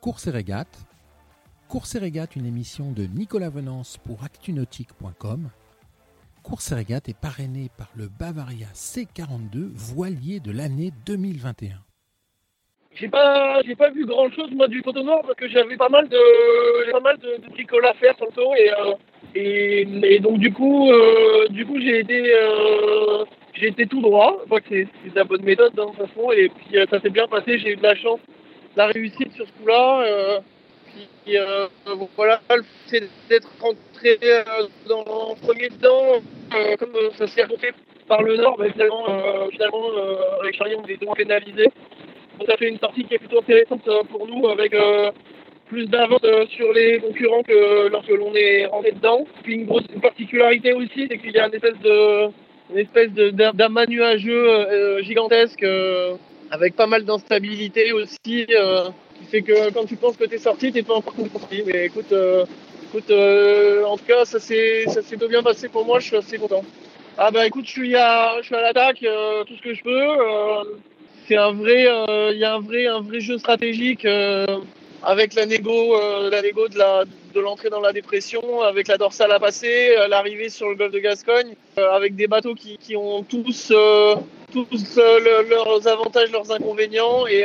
Course et régate. Course et régate, une émission de Nicolas Venance pour actunautique.com. Course et régate est parrainée par le Bavaria C42 voilier de l'année 2021. J'ai pas, j'ai pas vu grand chose moi du Cotonou parce que j'avais pas mal de, pas mal de, de à faire et, euh, et, et, donc du coup, euh, du coup j'ai été, euh, tout droit. Je crois que c'est, la bonne méthode hein, de toute façon et puis euh, ça s'est bien passé. J'ai eu de la chance, la réussite sur ce coup-là. Euh, puis euh, voilà, c'est d'être rentré dans le premier dedans, comme ça s'est remonté par le nord, bah, finalement, finalement avec Charlie on est moins pénalisé. Donc ça fait une sortie qui est plutôt intéressante pour nous avec euh, plus d'avance sur les concurrents que lorsque l'on est rentré dedans. Puis une grosse particularité aussi, c'est qu'il y a une espèce de une espèce d'amas nuageux euh, gigantesque euh, avec pas mal d'instabilité aussi, qui fait que quand tu penses que t'es sorti, t'es pas encore sorti. Mais écoute, écoute en tout cas, ça s'est ça s'est bien passé pour moi. Je suis assez content. Ah bah écoute, je suis à je suis à l'attaque, tout ce que je peux c'est un vrai, il y a un vrai, un vrai jeu stratégique euh, avec la négo, euh, la négo de la, de l'entrée dans la dépression, avec la dorsale à passer, l'arrivée sur le golfe de Gascogne, euh, avec des bateaux qui, qui ont tous, tous le, leurs avantages, leurs inconvénients et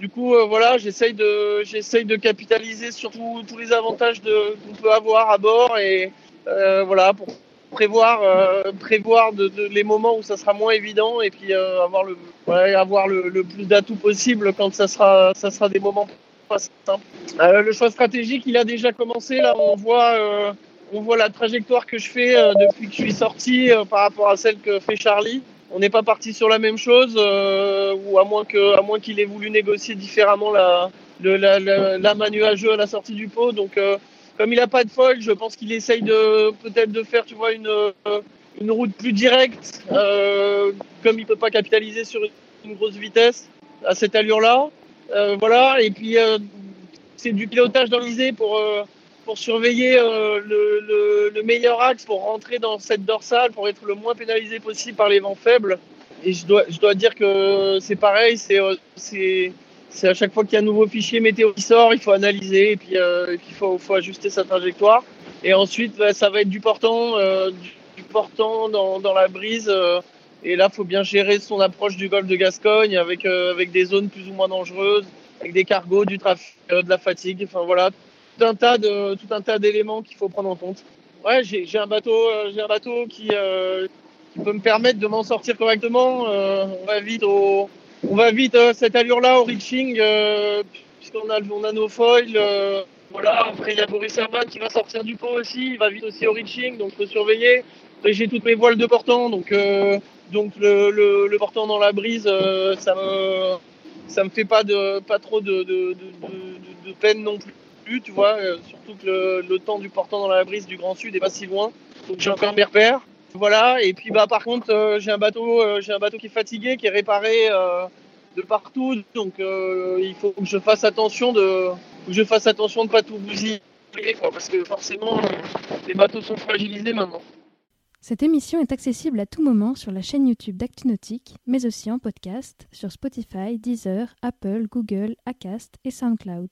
du coup, voilà, j'essaye de, j'essaye de capitaliser sur tous les avantages qu'on peut avoir à bord et voilà pour prévoir, euh, prévoir de, les moments où ça sera moins évident et puis euh, avoir le, avoir le, plus d'atouts possible quand ça sera, ça sera des moments pas simples. Euh, le choix stratégique, il a déjà commencé. Là, on voit, euh, on voit la trajectoire que je fais euh, depuis que je suis sorti par rapport à celle que fait Charlie. On n'est pas parti sur la même chose, ou à moins moins qu'il ait voulu négocier différemment la, le, à la sortie du pot. Donc comme il n'a pas de foil, je pense qu'il essaye de peut-être de faire, tu vois, une, une route plus directe, euh, comme il peut pas capitaliser sur une grosse vitesse à cette allure-là. Euh, voilà, et puis euh, c'est du pilotage dans l'isée pour pour surveiller le, le, le, meilleur axe pour rentrer dans cette dorsale, pour être le moins pénalisé possible par les vents faibles. Et je dois, je dois dire que c'est pareil, c'est c'est c'est à chaque fois qu'il y a un nouveau fichier météo qui sort, il faut analyser et puis, euh, et il faut, ajuster sa trajectoire. Et ensuite, bah, ça va être du portant, euh, du, portant dans, la brise. Euh, et là, il faut bien gérer son approche du golfe de Gascogne avec, euh, avec des zones plus ou moins dangereuses, avec des cargos, du trafic, euh, de la fatigue. Enfin voilà, tout un tas de tout un tas d'éléments qu'il faut prendre en compte. Ouais, j'ai un bateau, j'ai un bateau qui, qui peut me permettre de m'en sortir correctement. on va vite au on va vite euh, cette allure-là au reaching, euh, puisqu'on a, on a nos foils. Euh, voilà, après il y a Boris Herman qui va sortir du pot aussi, il va vite aussi au reaching, donc faut surveiller. Après j'ai toutes mes voiles de portant, donc euh, donc le, le, le, portant dans la brise, euh, ça me ça me fait pas de pas trop de, de, de peine non plus, tu vois. surtout que le, le, temps du portant dans la brise du Grand Sud est pas si loin, donc j'ai encore mes repères. Voilà, et puis bah par contre euh, j'ai un bateau euh, j'ai un bateau qui est fatigué, qui est réparé euh, de partout, donc il faut que je fasse attention de que je fasse attention de pas tout bousiller quoi, parce que forcément les bateaux sont fragilisés maintenant. Cette émission est accessible à tout moment sur la chaîne YouTube d'ActuNautique, mais aussi en podcast sur Spotify, Deezer, Apple, Google, Acast et SoundCloud.